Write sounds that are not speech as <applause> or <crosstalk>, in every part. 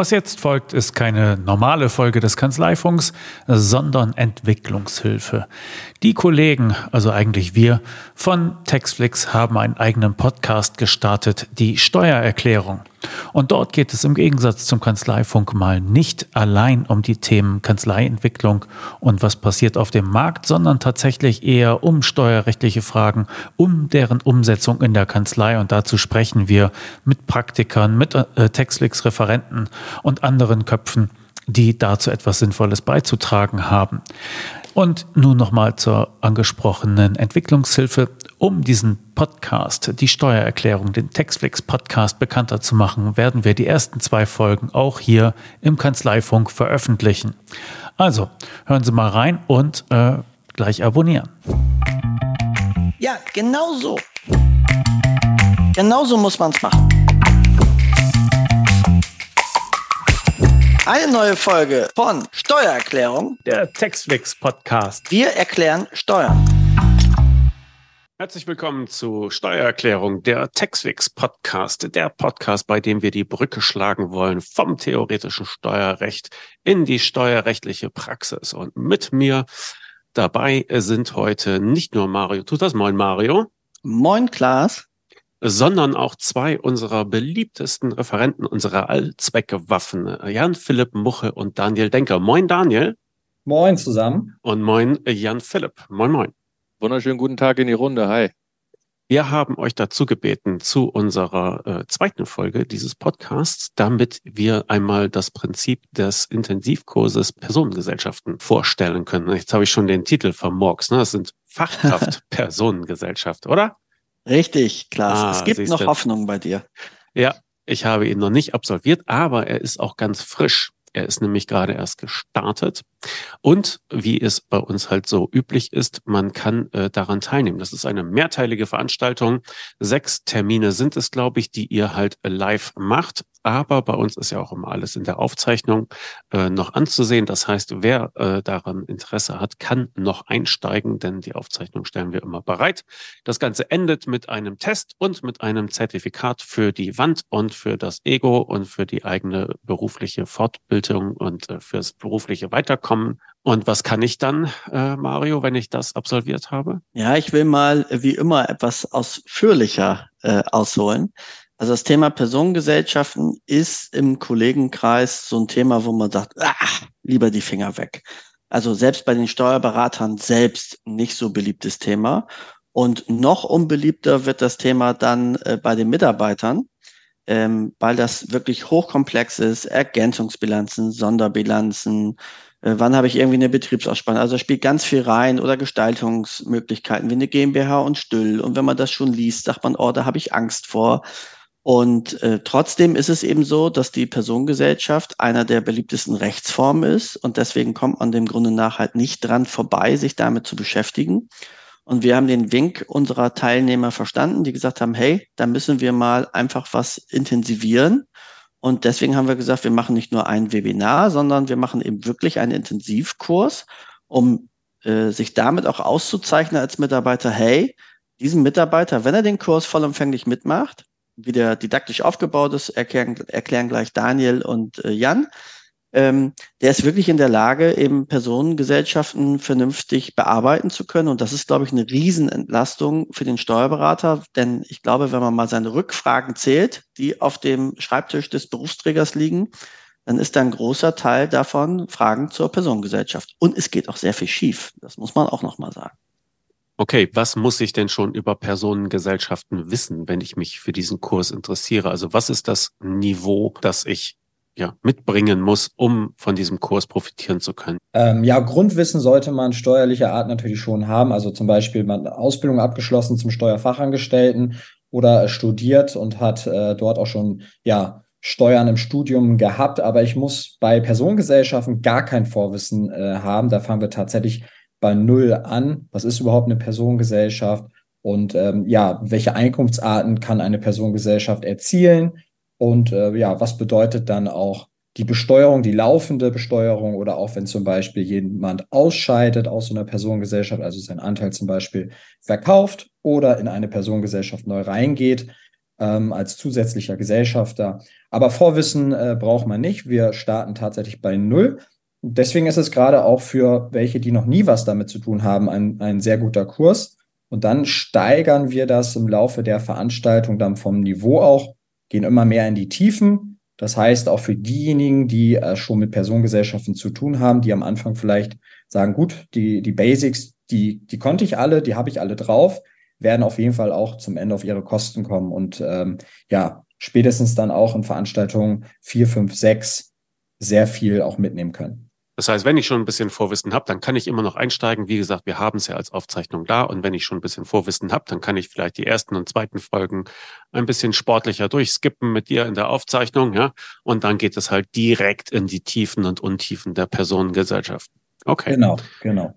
Was jetzt folgt, ist keine normale Folge des Kanzleifunks, sondern Entwicklungshilfe. Die Kollegen, also eigentlich wir, von Textflix haben einen eigenen Podcast gestartet, die Steuererklärung. Und dort geht es im Gegensatz zum Kanzleifunk mal nicht allein um die Themen Kanzleientwicklung und was passiert auf dem Markt, sondern tatsächlich eher um steuerrechtliche Fragen, um deren Umsetzung in der Kanzlei. Und dazu sprechen wir mit Praktikern, mit äh, Textflix-Referenten und anderen Köpfen, die dazu etwas Sinnvolles beizutragen haben. Und nun nochmal zur angesprochenen Entwicklungshilfe. Um diesen Podcast, die Steuererklärung, den Textflix Podcast bekannter zu machen, werden wir die ersten zwei Folgen auch hier im Kanzleifunk veröffentlichen. Also hören Sie mal rein und äh, gleich abonnieren. Ja, genau so. Genau so muss man es machen. Eine neue Folge von Steuererklärung, der Textflix Podcast. Wir erklären Steuern. Herzlich willkommen zu Steuererklärung, der Textfix Podcast, der Podcast, bei dem wir die Brücke schlagen wollen vom theoretischen Steuerrecht in die steuerrechtliche Praxis. Und mit mir dabei sind heute nicht nur Mario Tut das, moin Mario. Moin Klaas sondern auch zwei unserer beliebtesten Referenten unserer Allzweckwaffen, Jan Philipp Muche und Daniel Denker. Moin Daniel. Moin zusammen. Und moin Jan Philipp. Moin moin. Wunderschönen guten Tag in die Runde. Hi. Wir haben euch dazu gebeten zu unserer äh, zweiten Folge dieses Podcasts, damit wir einmal das Prinzip des Intensivkurses Personengesellschaften vorstellen können. Jetzt habe ich schon den Titel vermorks. Ne? Das sind <laughs> Fachkraft Personengesellschaft, oder? Richtig, Klaas. Ah, es gibt noch Hoffnung bei dir. Ja, ich habe ihn noch nicht absolviert, aber er ist auch ganz frisch. Er ist nämlich gerade erst gestartet. Und wie es bei uns halt so üblich ist, man kann äh, daran teilnehmen. Das ist eine mehrteilige Veranstaltung. Sechs Termine sind es, glaube ich, die ihr halt live macht. Aber bei uns ist ja auch immer alles in der Aufzeichnung äh, noch anzusehen. Das heißt, wer äh, daran Interesse hat, kann noch einsteigen, denn die Aufzeichnung stellen wir immer bereit. Das Ganze endet mit einem Test und mit einem Zertifikat für die Wand und für das Ego und für die eigene berufliche Fortbildung und äh, fürs berufliche Weiterkommen. Und was kann ich dann, äh, Mario, wenn ich das absolviert habe? Ja, ich will mal wie immer etwas ausführlicher äh, ausholen. Also das Thema Personengesellschaften ist im Kollegenkreis so ein Thema, wo man sagt, ah, lieber die Finger weg. Also selbst bei den Steuerberatern selbst nicht so beliebtes Thema. Und noch unbeliebter wird das Thema dann äh, bei den Mitarbeitern, ähm, weil das wirklich hochkomplex ist. Ergänzungsbilanzen, Sonderbilanzen, äh, wann habe ich irgendwie eine Betriebsausspanne? Also da spielt ganz viel rein oder Gestaltungsmöglichkeiten wie eine GmbH und Stüll. Und wenn man das schon liest, sagt man, oh, da habe ich Angst vor. Und äh, trotzdem ist es eben so, dass die Personengesellschaft einer der beliebtesten Rechtsformen ist und deswegen kommt man dem Grunde nach halt nicht dran vorbei, sich damit zu beschäftigen. Und wir haben den Wink unserer Teilnehmer verstanden, die gesagt haben, hey, da müssen wir mal einfach was intensivieren. Und deswegen haben wir gesagt, wir machen nicht nur ein Webinar, sondern wir machen eben wirklich einen Intensivkurs, um äh, sich damit auch auszuzeichnen als Mitarbeiter, hey, diesem Mitarbeiter, wenn er den Kurs vollumfänglich mitmacht, wie der didaktisch aufgebaut ist, erklären, erklären gleich Daniel und äh, Jan. Ähm, der ist wirklich in der Lage, eben Personengesellschaften vernünftig bearbeiten zu können. Und das ist, glaube ich, eine Riesenentlastung für den Steuerberater. Denn ich glaube, wenn man mal seine Rückfragen zählt, die auf dem Schreibtisch des Berufsträgers liegen, dann ist da ein großer Teil davon Fragen zur Personengesellschaft. Und es geht auch sehr viel schief. Das muss man auch nochmal sagen. Okay, was muss ich denn schon über Personengesellschaften wissen, wenn ich mich für diesen Kurs interessiere? Also was ist das Niveau, das ich ja, mitbringen muss, um von diesem Kurs profitieren zu können? Ähm, ja, Grundwissen sollte man steuerlicher Art natürlich schon haben. Also zum Beispiel man Ausbildung abgeschlossen zum Steuerfachangestellten oder studiert und hat äh, dort auch schon ja Steuern im Studium gehabt. Aber ich muss bei Personengesellschaften gar kein Vorwissen äh, haben. Da fangen wir tatsächlich bei Null an. Was ist überhaupt eine Personengesellschaft? Und ähm, ja, welche Einkunftsarten kann eine Personengesellschaft erzielen? Und äh, ja, was bedeutet dann auch die Besteuerung, die laufende Besteuerung oder auch wenn zum Beispiel jemand ausscheidet aus einer Personengesellschaft, also seinen Anteil zum Beispiel verkauft oder in eine Personengesellschaft neu reingeht, ähm, als zusätzlicher Gesellschafter. Aber Vorwissen äh, braucht man nicht. Wir starten tatsächlich bei Null. Deswegen ist es gerade auch für welche, die noch nie was damit zu tun haben, ein, ein sehr guter Kurs. Und dann steigern wir das im Laufe der Veranstaltung dann vom Niveau auch, gehen immer mehr in die Tiefen. Das heißt, auch für diejenigen, die äh, schon mit Personengesellschaften zu tun haben, die am Anfang vielleicht sagen, gut, die, die Basics, die, die konnte ich alle, die habe ich alle drauf, werden auf jeden Fall auch zum Ende auf ihre Kosten kommen und ähm, ja, spätestens dann auch in Veranstaltungen 4, 5, 6 sehr viel auch mitnehmen können. Das heißt, wenn ich schon ein bisschen Vorwissen habe, dann kann ich immer noch einsteigen. Wie gesagt, wir haben es ja als Aufzeichnung da. Und wenn ich schon ein bisschen Vorwissen habe, dann kann ich vielleicht die ersten und zweiten Folgen ein bisschen sportlicher durchskippen mit dir in der Aufzeichnung. Ja? Und dann geht es halt direkt in die Tiefen und Untiefen der Personengesellschaft. Okay. Genau, genau.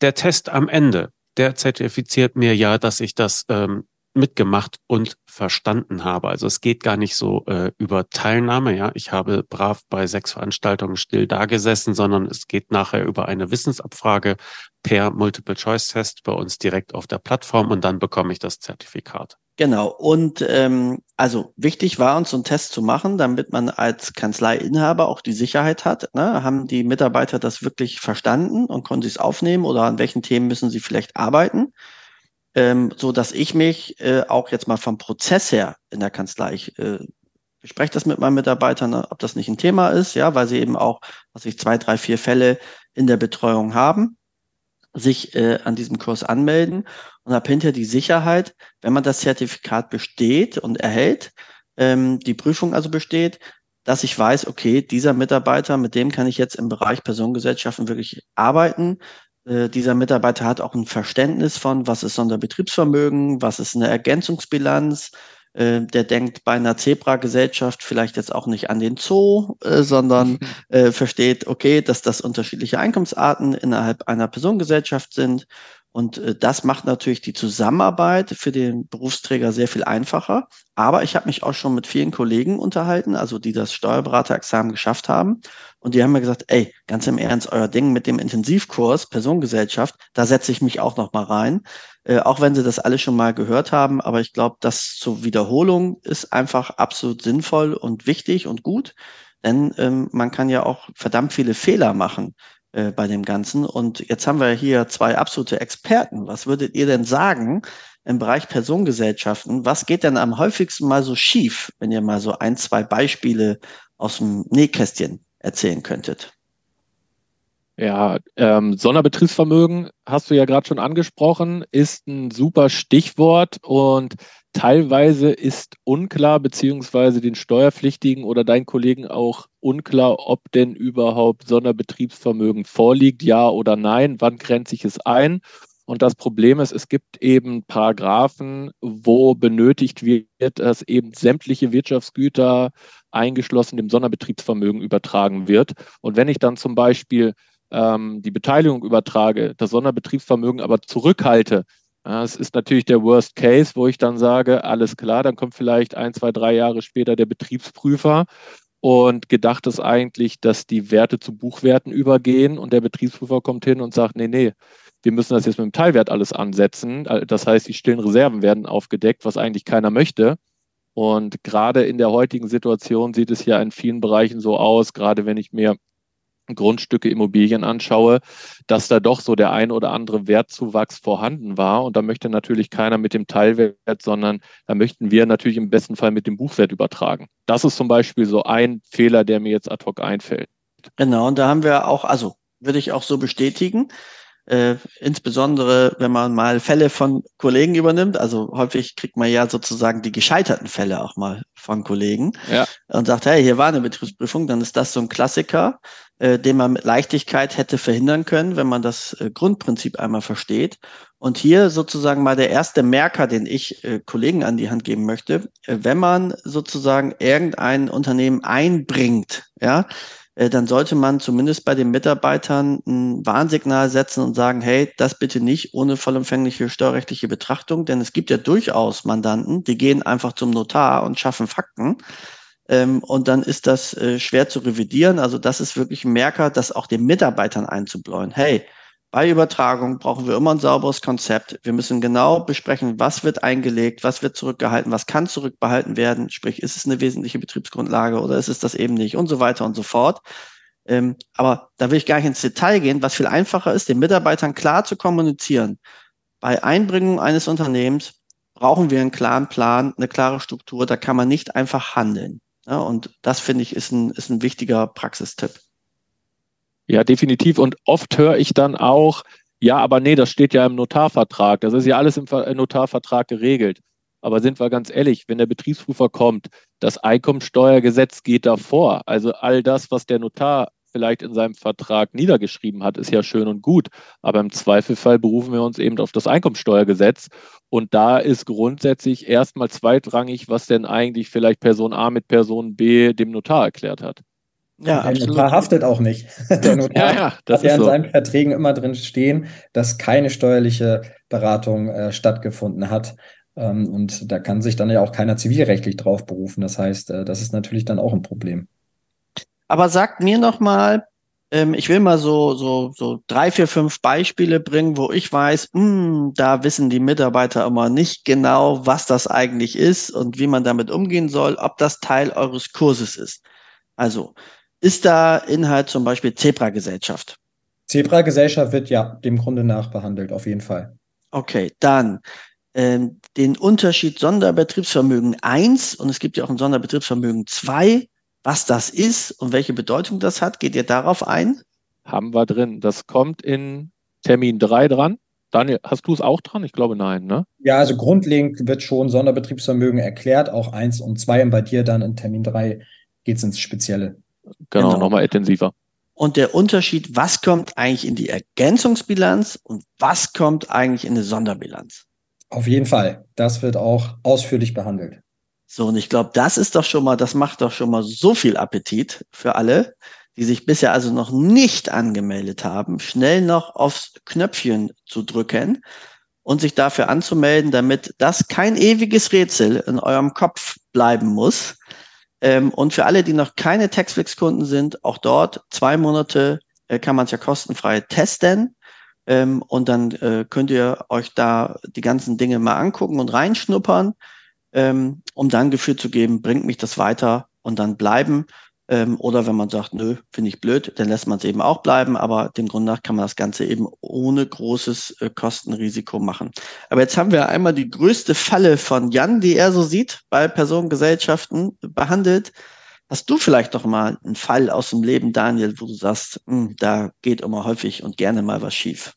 Der Test am Ende, der zertifiziert mir ja, dass ich das ähm, mitgemacht und verstanden habe. Also es geht gar nicht so äh, über Teilnahme, ja. Ich habe brav bei sechs Veranstaltungen still dagesessen, sondern es geht nachher über eine Wissensabfrage per Multiple-Choice-Test bei uns direkt auf der Plattform und dann bekomme ich das Zertifikat. Genau. Und ähm, also wichtig war uns so einen Test zu machen, damit man als Kanzleiinhaber auch die Sicherheit hat. Ne? Haben die Mitarbeiter das wirklich verstanden und konnten sie es aufnehmen oder an welchen Themen müssen sie vielleicht arbeiten? Ähm, so dass ich mich äh, auch jetzt mal vom Prozess her in der Kanzlei, ich äh, bespreche das mit meinen Mitarbeitern, ne, ob das nicht ein Thema ist, ja, weil sie eben auch, was ich zwei, drei, vier Fälle in der Betreuung haben, sich äh, an diesem Kurs anmelden und habe hinterher die Sicherheit, wenn man das Zertifikat besteht und erhält, ähm, die Prüfung also besteht, dass ich weiß, okay, dieser Mitarbeiter, mit dem kann ich jetzt im Bereich Personengesellschaften wirklich arbeiten. Äh, dieser Mitarbeiter hat auch ein Verständnis von, was ist Sonderbetriebsvermögen, was ist eine Ergänzungsbilanz. Äh, der denkt bei einer Zebra-Gesellschaft vielleicht jetzt auch nicht an den Zoo, äh, sondern <laughs> äh, versteht, okay, dass das unterschiedliche Einkommensarten innerhalb einer Personengesellschaft sind und äh, das macht natürlich die Zusammenarbeit für den Berufsträger sehr viel einfacher. Aber ich habe mich auch schon mit vielen Kollegen unterhalten, also die das Steuerberaterexamen geschafft haben. Und die haben mir gesagt, ey, ganz im Ernst, euer Ding mit dem Intensivkurs Personengesellschaft, da setze ich mich auch noch mal rein. Äh, auch wenn sie das alle schon mal gehört haben. Aber ich glaube, das zur Wiederholung ist einfach absolut sinnvoll und wichtig und gut. Denn ähm, man kann ja auch verdammt viele Fehler machen äh, bei dem Ganzen. Und jetzt haben wir hier zwei absolute Experten. Was würdet ihr denn sagen im Bereich Personengesellschaften? Was geht denn am häufigsten mal so schief, wenn ihr mal so ein, zwei Beispiele aus dem Nähkästchen erzählen könntet? Ja, ähm, Sonderbetriebsvermögen hast du ja gerade schon angesprochen, ist ein super Stichwort und Teilweise ist unklar, beziehungsweise den Steuerpflichtigen oder deinen Kollegen auch unklar, ob denn überhaupt Sonderbetriebsvermögen vorliegt, ja oder nein, wann grenze ich es ein. Und das Problem ist, es gibt eben Paragraphen, wo benötigt wird, dass eben sämtliche Wirtschaftsgüter eingeschlossen dem Sonderbetriebsvermögen übertragen wird. Und wenn ich dann zum Beispiel ähm, die Beteiligung übertrage, das Sonderbetriebsvermögen aber zurückhalte, es ist natürlich der Worst Case, wo ich dann sage, alles klar, dann kommt vielleicht ein, zwei, drei Jahre später der Betriebsprüfer und gedacht ist eigentlich, dass die Werte zu Buchwerten übergehen und der Betriebsprüfer kommt hin und sagt, nee, nee, wir müssen das jetzt mit dem Teilwert alles ansetzen. Das heißt, die stillen Reserven werden aufgedeckt, was eigentlich keiner möchte. Und gerade in der heutigen Situation sieht es ja in vielen Bereichen so aus, gerade wenn ich mir Grundstücke, Immobilien anschaue, dass da doch so der ein oder andere Wertzuwachs vorhanden war. Und da möchte natürlich keiner mit dem Teilwert, sondern da möchten wir natürlich im besten Fall mit dem Buchwert übertragen. Das ist zum Beispiel so ein Fehler, der mir jetzt ad hoc einfällt. Genau, und da haben wir auch, also würde ich auch so bestätigen. Äh, insbesondere, wenn man mal Fälle von Kollegen übernimmt. Also häufig kriegt man ja sozusagen die gescheiterten Fälle auch mal von Kollegen ja. und sagt, hey, hier war eine Betriebsprüfung, dann ist das so ein Klassiker, äh, den man mit Leichtigkeit hätte verhindern können, wenn man das äh, Grundprinzip einmal versteht. Und hier sozusagen mal der erste Merker, den ich äh, Kollegen an die Hand geben möchte, äh, wenn man sozusagen irgendein Unternehmen einbringt, ja, dann sollte man zumindest bei den Mitarbeitern ein Warnsignal setzen und sagen, hey, das bitte nicht ohne vollumfängliche steuerrechtliche Betrachtung, denn es gibt ja durchaus Mandanten, die gehen einfach zum Notar und schaffen Fakten. Ähm, und dann ist das äh, schwer zu revidieren. Also das ist wirklich ein Merker, das auch den Mitarbeitern einzubläuen. Hey, bei Übertragung brauchen wir immer ein sauberes Konzept. Wir müssen genau besprechen, was wird eingelegt, was wird zurückgehalten, was kann zurückbehalten werden. Sprich, ist es eine wesentliche Betriebsgrundlage oder ist es das eben nicht und so weiter und so fort. Ähm, aber da will ich gar nicht ins Detail gehen. Was viel einfacher ist, den Mitarbeitern klar zu kommunizieren. Bei Einbringung eines Unternehmens brauchen wir einen klaren Plan, eine klare Struktur. Da kann man nicht einfach handeln. Ja, und das finde ich ist ein, ist ein wichtiger Praxistipp. Ja, definitiv. Und oft höre ich dann auch, ja, aber nee, das steht ja im Notarvertrag. Das ist ja alles im äh, Notarvertrag geregelt. Aber sind wir ganz ehrlich, wenn der Betriebsprüfer kommt, das Einkommensteuergesetz geht davor. Also all das, was der Notar vielleicht in seinem Vertrag niedergeschrieben hat, ist ja schön und gut. Aber im Zweifelfall berufen wir uns eben auf das Einkommensteuergesetz. Und da ist grundsätzlich erstmal zweitrangig, was denn eigentlich vielleicht Person A mit Person B dem Notar erklärt hat. Ja, der absolut. Notar haftet auch nicht. <laughs> Der Notar ja, ja, das hat ja in so. seinen Verträgen immer drin stehen, dass keine steuerliche Beratung äh, stattgefunden hat. Ähm, und da kann sich dann ja auch keiner zivilrechtlich drauf berufen. Das heißt, äh, das ist natürlich dann auch ein Problem. Aber sagt mir noch mal, ähm, ich will mal so, so, so drei, vier, fünf Beispiele bringen, wo ich weiß, mh, hm, da wissen die Mitarbeiter immer nicht genau, was das eigentlich ist und wie man damit umgehen soll, ob das Teil eures Kurses ist. Also, ist da Inhalt zum Beispiel Zebra-Gesellschaft? Zebra-Gesellschaft wird ja dem Grunde nach behandelt, auf jeden Fall. Okay, dann ähm, den Unterschied Sonderbetriebsvermögen 1 und es gibt ja auch ein Sonderbetriebsvermögen 2. Was das ist und welche Bedeutung das hat, geht ihr darauf ein? Haben wir drin. Das kommt in Termin 3 dran. Daniel, hast du es auch dran? Ich glaube nein, ne? Ja, also grundlegend wird schon Sonderbetriebsvermögen erklärt, auch 1 und 2 und bei dir dann in Termin 3 geht es ins Spezielle. Genau, genau. nochmal intensiver. Und der Unterschied, was kommt eigentlich in die Ergänzungsbilanz und was kommt eigentlich in eine Sonderbilanz? Auf jeden Fall. Das wird auch ausführlich behandelt. So, und ich glaube, das ist doch schon mal, das macht doch schon mal so viel Appetit für alle, die sich bisher also noch nicht angemeldet haben, schnell noch aufs Knöpfchen zu drücken und sich dafür anzumelden, damit das kein ewiges Rätsel in eurem Kopf bleiben muss, ähm, und für alle, die noch keine Textflix-Kunden sind, auch dort zwei Monate äh, kann man es ja kostenfrei testen. Ähm, und dann äh, könnt ihr euch da die ganzen Dinge mal angucken und reinschnuppern, ähm, um dann Gefühl zu geben, bringt mich das weiter und dann bleiben. Ähm, oder wenn man sagt, nö, finde ich blöd, dann lässt man es eben auch bleiben. Aber dem Grund nach kann man das Ganze eben ohne großes äh, Kostenrisiko machen. Aber jetzt haben wir einmal die größte Falle von Jan, die er so sieht, bei Personengesellschaften behandelt. Hast du vielleicht doch mal einen Fall aus dem Leben, Daniel, wo du sagst, mh, hm, da geht immer häufig und gerne mal was schief?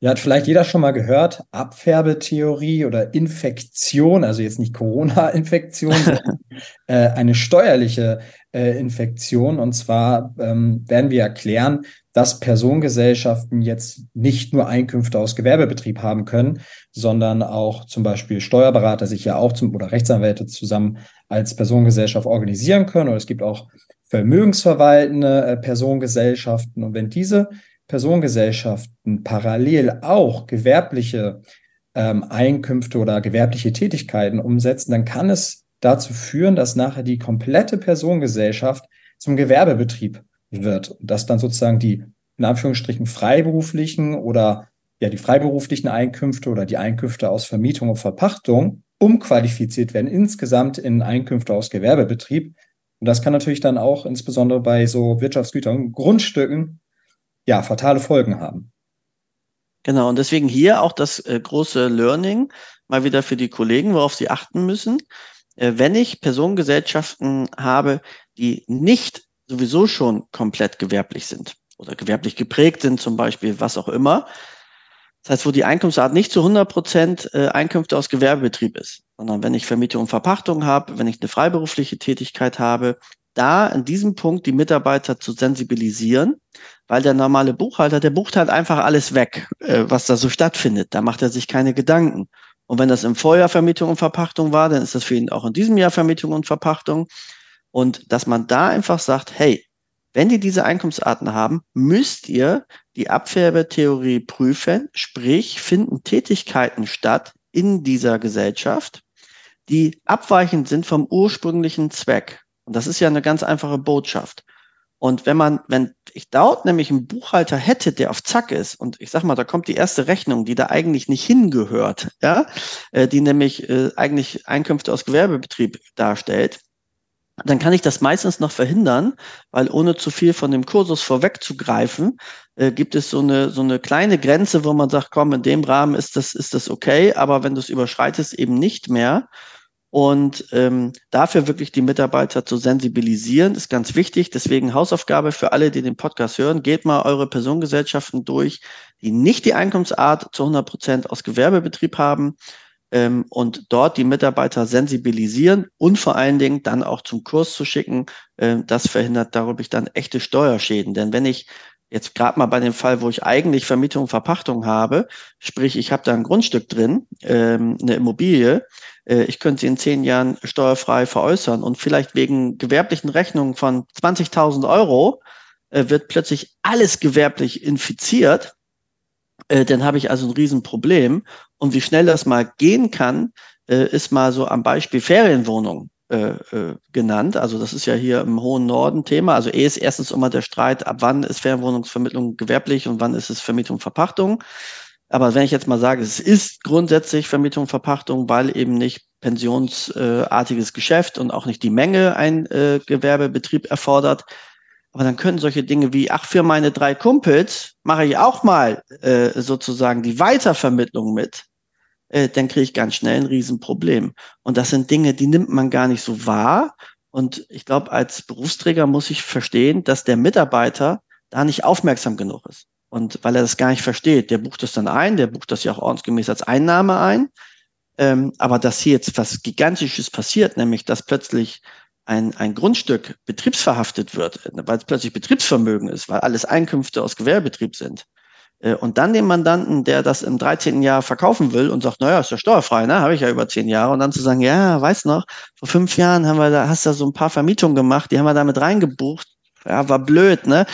Ja, hat vielleicht jeder schon mal gehört, Abfärbetheorie oder Infektion, also jetzt nicht Corona-Infektion, sondern <laughs> äh, eine steuerliche äh, Infektion. Und zwar ähm, werden wir erklären, dass Personengesellschaften jetzt nicht nur Einkünfte aus Gewerbebetrieb haben können, sondern auch zum Beispiel Steuerberater sich ja auch zum oder Rechtsanwälte zusammen als Personengesellschaft organisieren können. Oder es gibt auch vermögensverwaltende äh, Personengesellschaften. Und wenn diese Personengesellschaften parallel auch gewerbliche ähm, Einkünfte oder gewerbliche Tätigkeiten umsetzen, dann kann es dazu führen, dass nachher die komplette Personengesellschaft zum Gewerbebetrieb wird dass dann sozusagen die in Anführungsstrichen freiberuflichen oder ja die freiberuflichen Einkünfte oder die Einkünfte aus Vermietung und Verpachtung umqualifiziert werden insgesamt in Einkünfte aus Gewerbebetrieb. Und das kann natürlich dann auch insbesondere bei so Wirtschaftsgütern, Grundstücken ja, fatale Folgen haben. Genau, und deswegen hier auch das äh, große Learning, mal wieder für die Kollegen, worauf sie achten müssen. Äh, wenn ich Personengesellschaften habe, die nicht sowieso schon komplett gewerblich sind oder gewerblich geprägt sind, zum Beispiel, was auch immer, das heißt, wo die Einkunftsart nicht zu 100 Prozent äh, Einkünfte aus Gewerbebetrieb ist, sondern wenn ich Vermietung und Verpachtung habe, wenn ich eine freiberufliche Tätigkeit habe, da in diesem Punkt die Mitarbeiter zu sensibilisieren, weil der normale Buchhalter, der bucht halt einfach alles weg, äh, was da so stattfindet. Da macht er sich keine Gedanken. Und wenn das im Vorjahr Vermietung und Verpachtung war, dann ist das für ihn auch in diesem Jahr Vermietung und Verpachtung. Und dass man da einfach sagt, hey, wenn die diese Einkommensarten haben, müsst ihr die Abfärbetheorie prüfen, sprich finden Tätigkeiten statt in dieser Gesellschaft, die abweichend sind vom ursprünglichen Zweck. Und das ist ja eine ganz einfache Botschaft. Und wenn man, wenn ich dort nämlich einen Buchhalter hätte, der auf Zack ist, und ich sag mal, da kommt die erste Rechnung, die da eigentlich nicht hingehört, ja, äh, die nämlich äh, eigentlich Einkünfte aus Gewerbebetrieb darstellt, dann kann ich das meistens noch verhindern, weil ohne zu viel von dem Kursus vorwegzugreifen, äh, gibt es so eine, so eine kleine Grenze, wo man sagt, komm, in dem Rahmen ist das, ist das okay, aber wenn du es überschreitest, eben nicht mehr. Und ähm, dafür wirklich die Mitarbeiter zu sensibilisieren, ist ganz wichtig. Deswegen Hausaufgabe für alle, die den Podcast hören, geht mal eure Personengesellschaften durch, die nicht die Einkommensart zu 100 Prozent aus Gewerbebetrieb haben ähm, und dort die Mitarbeiter sensibilisieren und vor allen Dingen dann auch zum Kurs zu schicken. Äh, das verhindert darüber dann echte Steuerschäden. Denn wenn ich jetzt gerade mal bei dem Fall, wo ich eigentlich Vermietung und Verpachtung habe, sprich, ich habe da ein Grundstück drin, ähm, eine Immobilie, äh, ich könnte sie in zehn Jahren steuerfrei veräußern. Und vielleicht wegen gewerblichen Rechnungen von 20.000 Euro äh, wird plötzlich alles gewerblich infiziert, äh, dann habe ich also ein Riesenproblem. Und wie schnell das mal gehen kann, äh, ist mal so am Beispiel Ferienwohnung äh, äh, genannt. Also das ist ja hier im hohen Norden Thema. Also eh ist erstens immer der Streit, ab wann ist Ferienwohnungsvermittlung gewerblich und wann ist es Vermietung, Verpachtung. Aber wenn ich jetzt mal sage, es ist grundsätzlich Vermietung, Verpachtung, weil eben nicht pensionsartiges Geschäft und auch nicht die Menge ein äh, Gewerbebetrieb erfordert. Aber dann können solche Dinge wie, ach, für meine drei Kumpels mache ich auch mal äh, sozusagen die Weitervermittlung mit, äh, dann kriege ich ganz schnell ein Riesenproblem. Und das sind Dinge, die nimmt man gar nicht so wahr. Und ich glaube, als Berufsträger muss ich verstehen, dass der Mitarbeiter da nicht aufmerksam genug ist. Und weil er das gar nicht versteht, der bucht das dann ein, der bucht das ja auch ordnungsgemäß als Einnahme ein. Ähm, aber dass hier jetzt was Gigantisches passiert, nämlich dass plötzlich ein, ein Grundstück betriebsverhaftet wird, weil es plötzlich Betriebsvermögen ist, weil alles Einkünfte aus Gewerbebetrieb sind. Äh, und dann den Mandanten, der das im 13. Jahr verkaufen will und sagt, naja, ist ja steuerfrei, ne? Habe ich ja über zehn Jahre. Und dann zu sagen, ja, weiß noch, vor fünf Jahren haben wir da, hast du da so ein paar Vermietungen gemacht, die haben wir damit reingebucht. Ja, war blöd, ne?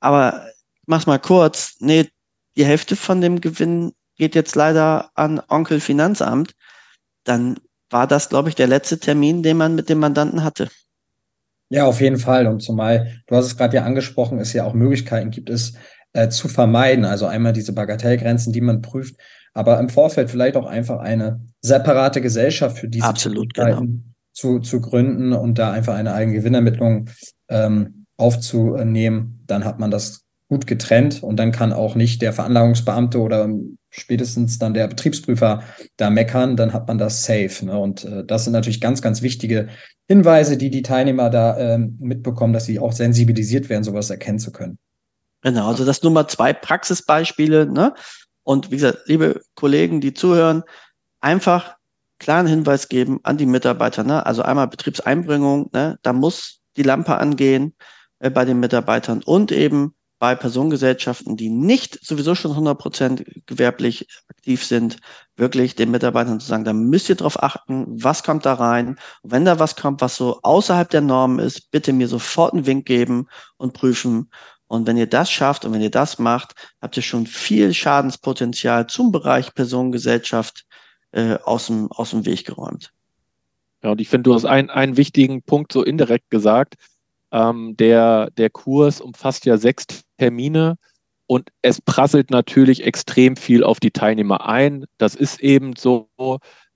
Aber mach's mal kurz, nee, die Hälfte von dem Gewinn geht jetzt leider an Onkel Finanzamt, dann war das, glaube ich, der letzte Termin, den man mit dem Mandanten hatte. Ja, auf jeden Fall. Und zumal, du hast es gerade ja angesprochen, es ja auch Möglichkeiten gibt es äh, zu vermeiden. Also einmal diese Bagatellgrenzen, die man prüft, aber im Vorfeld vielleicht auch einfach eine separate Gesellschaft für diese Absolut, genau. zu, zu gründen und da einfach eine eigene Gewinnermittlung ähm, aufzunehmen. Dann hat man das gut getrennt und dann kann auch nicht der Veranlagungsbeamte oder spätestens dann der Betriebsprüfer da meckern, dann hat man das safe. Ne? Und äh, das sind natürlich ganz, ganz wichtige Hinweise, die die Teilnehmer da ähm, mitbekommen, dass sie auch sensibilisiert werden, sowas erkennen zu können. Genau, also das Nummer zwei Praxisbeispiele. Ne? Und wie gesagt, liebe Kollegen, die zuhören, einfach klaren Hinweis geben an die Mitarbeiter. Ne? Also einmal Betriebseinbringung, ne? da muss die Lampe angehen äh, bei den Mitarbeitern und eben bei Personengesellschaften, die nicht sowieso schon 100 Prozent gewerblich aktiv sind, wirklich den Mitarbeitern zu sagen, da müsst ihr drauf achten, was kommt da rein. Und wenn da was kommt, was so außerhalb der Norm ist, bitte mir sofort einen Wink geben und prüfen. Und wenn ihr das schafft und wenn ihr das macht, habt ihr schon viel Schadenspotenzial zum Bereich Personengesellschaft äh, aus, dem, aus dem Weg geräumt. Ja, und ich finde, du hast einen, einen wichtigen Punkt so indirekt gesagt ähm, der, der Kurs umfasst ja sechs Termine und es prasselt natürlich extrem viel auf die Teilnehmer ein. Das ist eben so.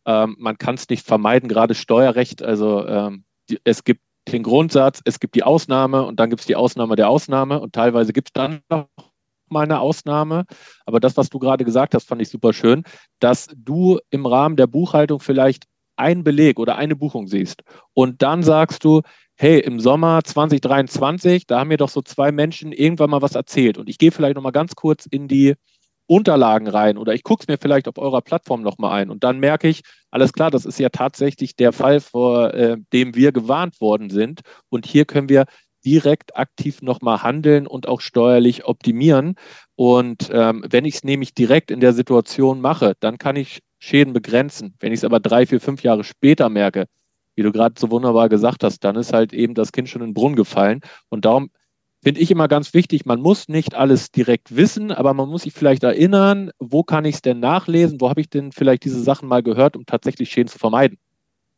Ähm, man kann es nicht vermeiden, gerade Steuerrecht. Also ähm, die, es gibt den Grundsatz, es gibt die Ausnahme und dann gibt es die Ausnahme der Ausnahme und teilweise gibt es dann noch mal eine Ausnahme. Aber das, was du gerade gesagt hast, fand ich super schön, dass du im Rahmen der Buchhaltung vielleicht einen Beleg oder eine Buchung siehst und dann sagst du, hey, im Sommer 2023, da haben mir doch so zwei Menschen irgendwann mal was erzählt und ich gehe vielleicht noch mal ganz kurz in die Unterlagen rein oder ich gucke es mir vielleicht auf eurer Plattform noch mal ein und dann merke ich, alles klar, das ist ja tatsächlich der Fall, vor äh, dem wir gewarnt worden sind und hier können wir direkt aktiv noch mal handeln und auch steuerlich optimieren und ähm, wenn ich es nämlich direkt in der Situation mache, dann kann ich Schäden begrenzen. Wenn ich es aber drei, vier, fünf Jahre später merke, wie du gerade so wunderbar gesagt hast, dann ist halt eben das Kind schon in den Brunnen gefallen. Und darum finde ich immer ganz wichtig, man muss nicht alles direkt wissen, aber man muss sich vielleicht erinnern, wo kann ich es denn nachlesen, wo habe ich denn vielleicht diese Sachen mal gehört, um tatsächlich Schäden zu vermeiden.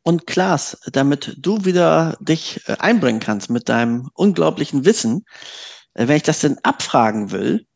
Und Klaas, damit du wieder dich äh, einbringen kannst mit deinem unglaublichen Wissen, äh, wenn ich das denn abfragen will,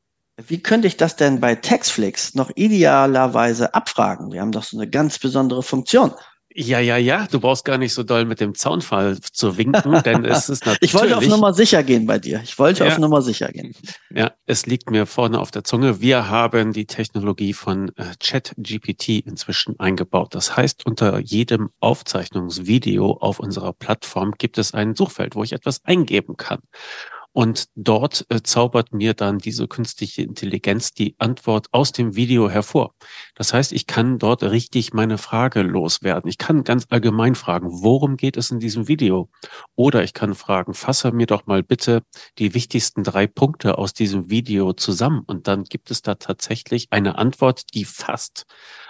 wie könnte ich das denn bei Textflix noch idealerweise abfragen? Wir haben doch so eine ganz besondere Funktion. Ja, ja, ja, du brauchst gar nicht so doll mit dem Zaunfall zu winken, denn es <laughs> ist natürlich. ich wollte auf Nummer sicher gehen bei dir. Ich wollte ja, auf Nummer sicher gehen. Ja, es liegt mir vorne auf der Zunge. Wir haben die Technologie von äh, ChatGPT inzwischen eingebaut. Das heißt, unter jedem Aufzeichnungsvideo auf unserer Plattform gibt es ein Suchfeld, wo ich etwas eingeben kann. Und dort äh, zaubert mir dann diese künstliche Intelligenz die Antwort aus dem Video hervor. Das heißt, ich kann dort richtig meine Frage loswerden. Ich kann ganz allgemein fragen, worum geht es in diesem Video? Oder ich kann fragen, fasse mir doch mal bitte die wichtigsten drei Punkte aus diesem Video zusammen. Und dann gibt es da tatsächlich eine Antwort, die fast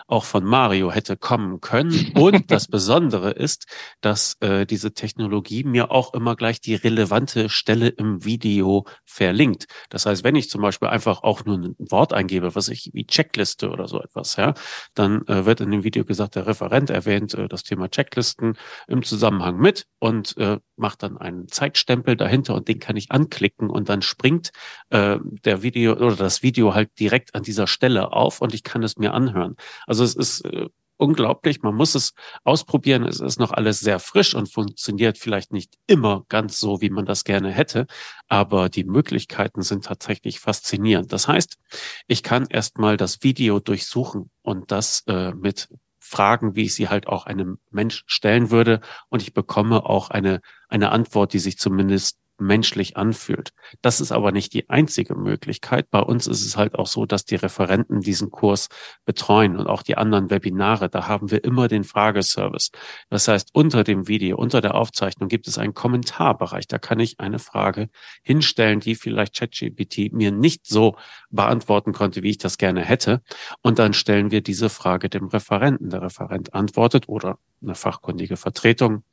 auch von Mario hätte kommen können. Und <laughs> das Besondere ist, dass äh, diese Technologie mir auch immer gleich die relevante Stelle im Video verlinkt. Das heißt, wenn ich zum Beispiel einfach auch nur ein Wort eingebe, was ich wie Checkliste oder so etwas, ja, dann äh, wird in dem Video gesagt, der Referent erwähnt äh, das Thema Checklisten im Zusammenhang mit und äh, macht dann einen Zeitstempel dahinter und den kann ich anklicken und dann springt äh, der Video oder das Video halt direkt an dieser Stelle auf und ich kann es mir anhören. Also es ist äh, unglaublich. Man muss es ausprobieren. Es ist noch alles sehr frisch und funktioniert vielleicht nicht immer ganz so, wie man das gerne hätte. Aber die Möglichkeiten sind tatsächlich faszinierend. Das heißt, ich kann erstmal das Video durchsuchen und das äh, mit Fragen, wie ich sie halt auch einem Mensch stellen würde. Und ich bekomme auch eine, eine Antwort, die sich zumindest menschlich anfühlt. Das ist aber nicht die einzige Möglichkeit. Bei uns ist es halt auch so, dass die Referenten diesen Kurs betreuen und auch die anderen Webinare. Da haben wir immer den Frageservice. Das heißt, unter dem Video, unter der Aufzeichnung gibt es einen Kommentarbereich. Da kann ich eine Frage hinstellen, die vielleicht ChatGPT mir nicht so beantworten konnte, wie ich das gerne hätte. Und dann stellen wir diese Frage dem Referenten. Der Referent antwortet oder eine fachkundige Vertretung.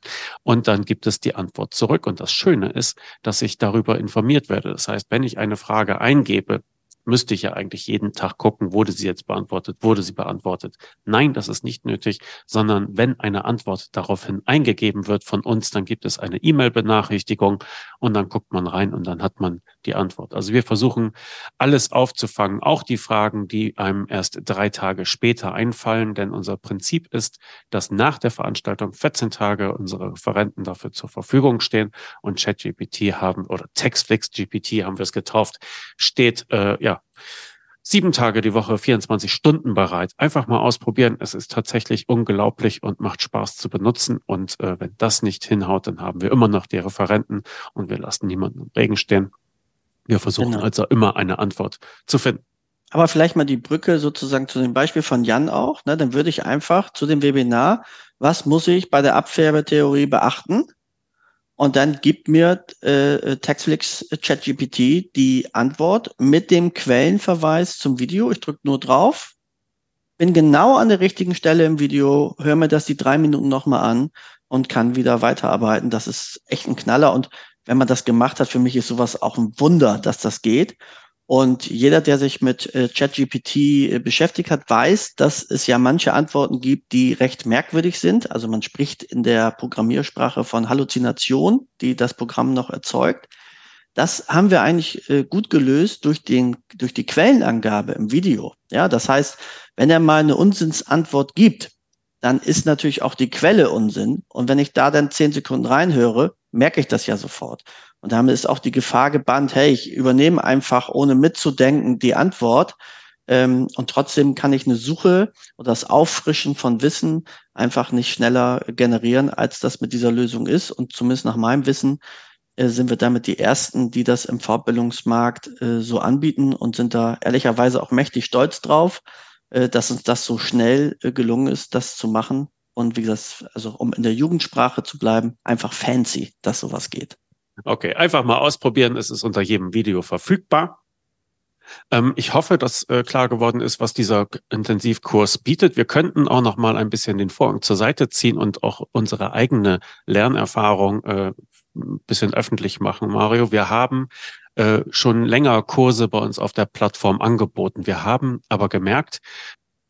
Und dann gibt es die Antwort zurück. Und das Schöne ist, dass ich darüber informiert werde. Das heißt, wenn ich eine Frage eingebe, müsste ich ja eigentlich jeden Tag gucken, wurde sie jetzt beantwortet, wurde sie beantwortet. Nein, das ist nicht nötig, sondern wenn eine Antwort daraufhin eingegeben wird von uns, dann gibt es eine E-Mail-Benachrichtigung und dann guckt man rein und dann hat man die Antwort. Also wir versuchen alles aufzufangen, auch die Fragen, die einem erst drei Tage später einfallen, denn unser Prinzip ist, dass nach der Veranstaltung 14 Tage unsere Referenten dafür zur Verfügung stehen und ChatGPT haben oder Textflix GPT haben wir es getauft, steht äh, ja sieben Tage die Woche, 24 Stunden bereit. Einfach mal ausprobieren. Es ist tatsächlich unglaublich und macht Spaß zu benutzen. Und äh, wenn das nicht hinhaut, dann haben wir immer noch die Referenten und wir lassen niemanden im Regen stehen. Wir versuchen genau. also immer eine Antwort zu finden. Aber vielleicht mal die Brücke sozusagen zu dem Beispiel von Jan auch. Ne? Dann würde ich einfach zu dem Webinar, was muss ich bei der Abfärbetheorie beachten? Und dann gibt mir äh, Textflix ChatGPT die Antwort mit dem Quellenverweis zum Video. Ich drücke nur drauf, bin genau an der richtigen Stelle im Video, höre mir das die drei Minuten nochmal an und kann wieder weiterarbeiten. Das ist echt ein Knaller. Und wenn man das gemacht hat, für mich ist sowas auch ein Wunder, dass das geht. Und jeder, der sich mit äh, ChatGPT äh, beschäftigt hat, weiß, dass es ja manche Antworten gibt, die recht merkwürdig sind. Also man spricht in der Programmiersprache von Halluzination, die das Programm noch erzeugt. Das haben wir eigentlich äh, gut gelöst durch den, durch die Quellenangabe im Video. Ja, das heißt, wenn er mal eine Unsinnsantwort gibt, dann ist natürlich auch die Quelle Unsinn. Und wenn ich da dann zehn Sekunden reinhöre, merke ich das ja sofort. Und damit ist auch die Gefahr gebannt, hey, ich übernehme einfach, ohne mitzudenken, die Antwort. Ähm, und trotzdem kann ich eine Suche oder das Auffrischen von Wissen einfach nicht schneller generieren, als das mit dieser Lösung ist. Und zumindest nach meinem Wissen äh, sind wir damit die Ersten, die das im Fortbildungsmarkt äh, so anbieten und sind da ehrlicherweise auch mächtig stolz drauf, äh, dass uns das so schnell äh, gelungen ist, das zu machen. Und wie gesagt, also um in der Jugendsprache zu bleiben, einfach fancy, dass sowas geht. Okay, einfach mal ausprobieren. Es ist unter jedem Video verfügbar. Ähm, ich hoffe, dass äh, klar geworden ist, was dieser Intensivkurs bietet. Wir könnten auch noch mal ein bisschen den Vorhang zur Seite ziehen und auch unsere eigene Lernerfahrung äh, ein bisschen öffentlich machen, Mario. Wir haben äh, schon länger Kurse bei uns auf der Plattform angeboten. Wir haben aber gemerkt,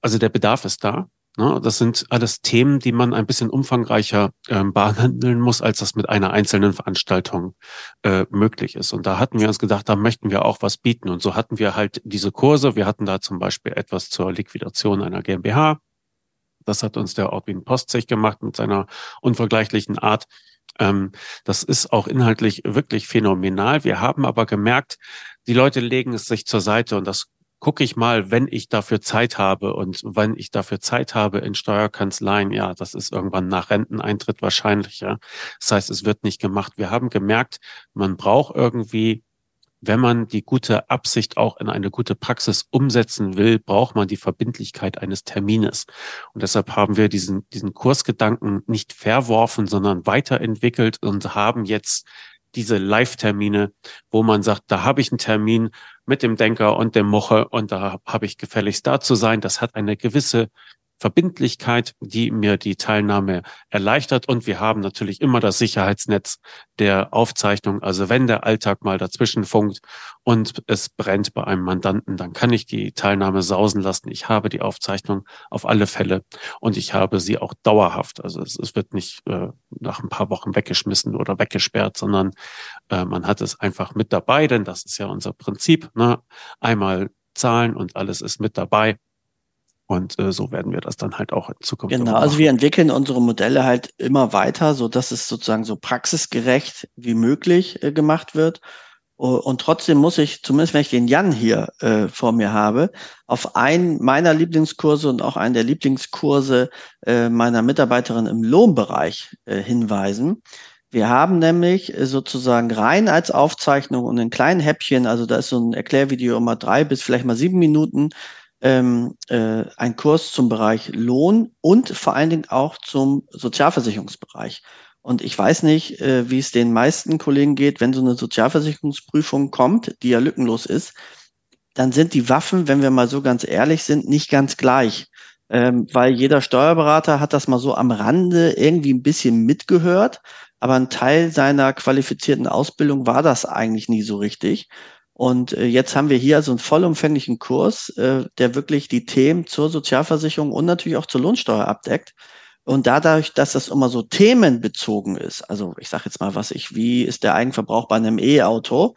also der Bedarf ist da. Ne? Das sind alles Themen, die man ein bisschen umfangreicher ähm, behandeln muss, als das mit einer einzelnen Veranstaltung äh, möglich ist. Und da hatten wir uns gedacht, da möchten wir auch was bieten. Und so hatten wir halt diese Kurse. Wir hatten da zum Beispiel etwas zur Liquidation einer GmbH. Das hat uns der Ortwin Postzech gemacht mit seiner unvergleichlichen Art. Ähm, das ist auch inhaltlich wirklich phänomenal. Wir haben aber gemerkt, die Leute legen es sich zur Seite und das gucke ich mal, wenn ich dafür Zeit habe. Und wenn ich dafür Zeit habe in Steuerkanzleien, ja, das ist irgendwann nach Renteneintritt wahrscheinlich. Ja. Das heißt, es wird nicht gemacht. Wir haben gemerkt, man braucht irgendwie wenn man die gute Absicht auch in eine gute Praxis umsetzen will, braucht man die Verbindlichkeit eines Termines. Und deshalb haben wir diesen, diesen Kursgedanken nicht verworfen, sondern weiterentwickelt und haben jetzt diese Live-Termine, wo man sagt, da habe ich einen Termin mit dem Denker und dem Moche und da habe ich gefälligst da zu sein. Das hat eine gewisse Verbindlichkeit, die mir die Teilnahme erleichtert. Und wir haben natürlich immer das Sicherheitsnetz der Aufzeichnung. Also wenn der Alltag mal dazwischen funkt und es brennt bei einem Mandanten, dann kann ich die Teilnahme sausen lassen. Ich habe die Aufzeichnung auf alle Fälle und ich habe sie auch dauerhaft. Also es, es wird nicht äh, nach ein paar Wochen weggeschmissen oder weggesperrt, sondern äh, man hat es einfach mit dabei, denn das ist ja unser Prinzip. Ne? Einmal zahlen und alles ist mit dabei. Und äh, so werden wir das dann halt auch in Zukunft. Genau, also wir entwickeln unsere Modelle halt immer weiter, so dass es sozusagen so praxisgerecht wie möglich äh, gemacht wird. Und trotzdem muss ich, zumindest wenn ich den Jan hier äh, vor mir habe, auf einen meiner Lieblingskurse und auch einen der Lieblingskurse äh, meiner Mitarbeiterin im Lohnbereich äh, hinweisen. Wir haben nämlich äh, sozusagen rein als Aufzeichnung und in kleinen Häppchen, also da ist so ein Erklärvideo immer drei bis vielleicht mal sieben Minuten, ähm, äh, ein Kurs zum Bereich Lohn und vor allen Dingen auch zum Sozialversicherungsbereich. Und ich weiß nicht, äh, wie es den meisten Kollegen geht, wenn so eine Sozialversicherungsprüfung kommt, die ja lückenlos ist, dann sind die Waffen, wenn wir mal so ganz ehrlich sind, nicht ganz gleich. Ähm, weil jeder Steuerberater hat das mal so am Rande irgendwie ein bisschen mitgehört, aber ein Teil seiner qualifizierten Ausbildung war das eigentlich nie so richtig. Und äh, jetzt haben wir hier also einen vollumfänglichen Kurs, äh, der wirklich die Themen zur Sozialversicherung und natürlich auch zur Lohnsteuer abdeckt. Und dadurch, dass das immer so themenbezogen ist, also ich sage jetzt mal, was ich, wie ist der Eigenverbrauch bei einem E-Auto,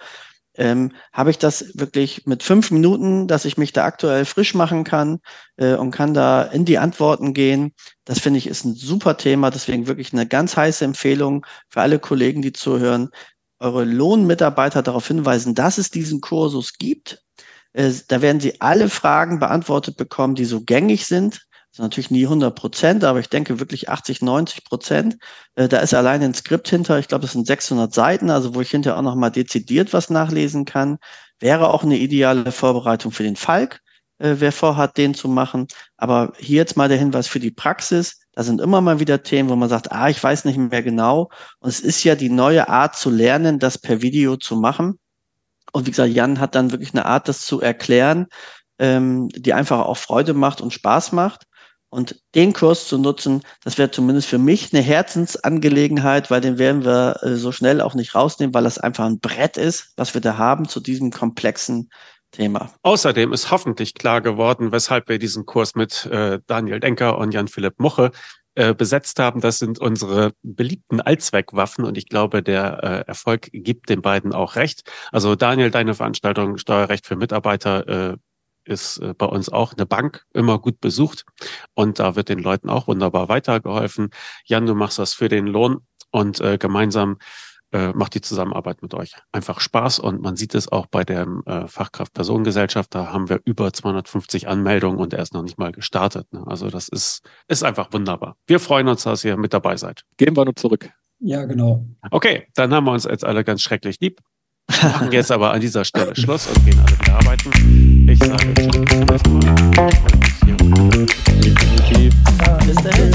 ähm, habe ich das wirklich mit fünf Minuten, dass ich mich da aktuell frisch machen kann äh, und kann da in die Antworten gehen. Das finde ich ist ein super Thema, deswegen wirklich eine ganz heiße Empfehlung für alle Kollegen, die zuhören eure Lohnmitarbeiter darauf hinweisen, dass es diesen Kursus gibt. Da werden sie alle Fragen beantwortet bekommen, die so gängig sind. Das ist natürlich nie 100 Prozent, aber ich denke wirklich 80, 90 Prozent. Äh, da ist allein ein Skript hinter. Ich glaube, das sind 600 Seiten, also wo ich hinterher auch nochmal dezidiert was nachlesen kann. Wäre auch eine ideale Vorbereitung für den Falk, äh, wer vorhat, den zu machen. Aber hier jetzt mal der Hinweis für die Praxis. Da sind immer mal wieder Themen, wo man sagt, ah, ich weiß nicht mehr genau. Und es ist ja die neue Art zu lernen, das per Video zu machen. Und wie gesagt, Jan hat dann wirklich eine Art, das zu erklären, ähm, die einfach auch Freude macht und Spaß macht. Und den Kurs zu nutzen, das wäre zumindest für mich eine Herzensangelegenheit, weil den werden wir äh, so schnell auch nicht rausnehmen, weil das einfach ein Brett ist, was wir da haben zu diesem komplexen Thema. Außerdem ist hoffentlich klar geworden, weshalb wir diesen Kurs mit äh, Daniel Denker und Jan-Philipp Muche äh, besetzt haben. Das sind unsere beliebten Allzweckwaffen und ich glaube, der äh, Erfolg gibt den beiden auch recht. Also Daniel, deine Veranstaltung Steuerrecht für Mitarbeiter äh, ist äh, bei uns auch eine Bank immer gut besucht und da wird den Leuten auch wunderbar weitergeholfen. Jan, du machst das für den Lohn und äh, gemeinsam äh, macht die Zusammenarbeit mit euch einfach Spaß und man sieht es auch bei der äh, Fachkraft Personengesellschaft, da haben wir über 250 Anmeldungen und er ist noch nicht mal gestartet. Ne? Also das ist, ist einfach wunderbar. Wir freuen uns, dass ihr mit dabei seid. Gehen wir nur zurück. Ja, genau. Okay, dann haben wir uns jetzt alle ganz schrecklich lieb. Machen <laughs> jetzt aber an dieser Stelle Schluss und gehen alle wieder arbeiten. Ich sage Tschüss. Bis dahin.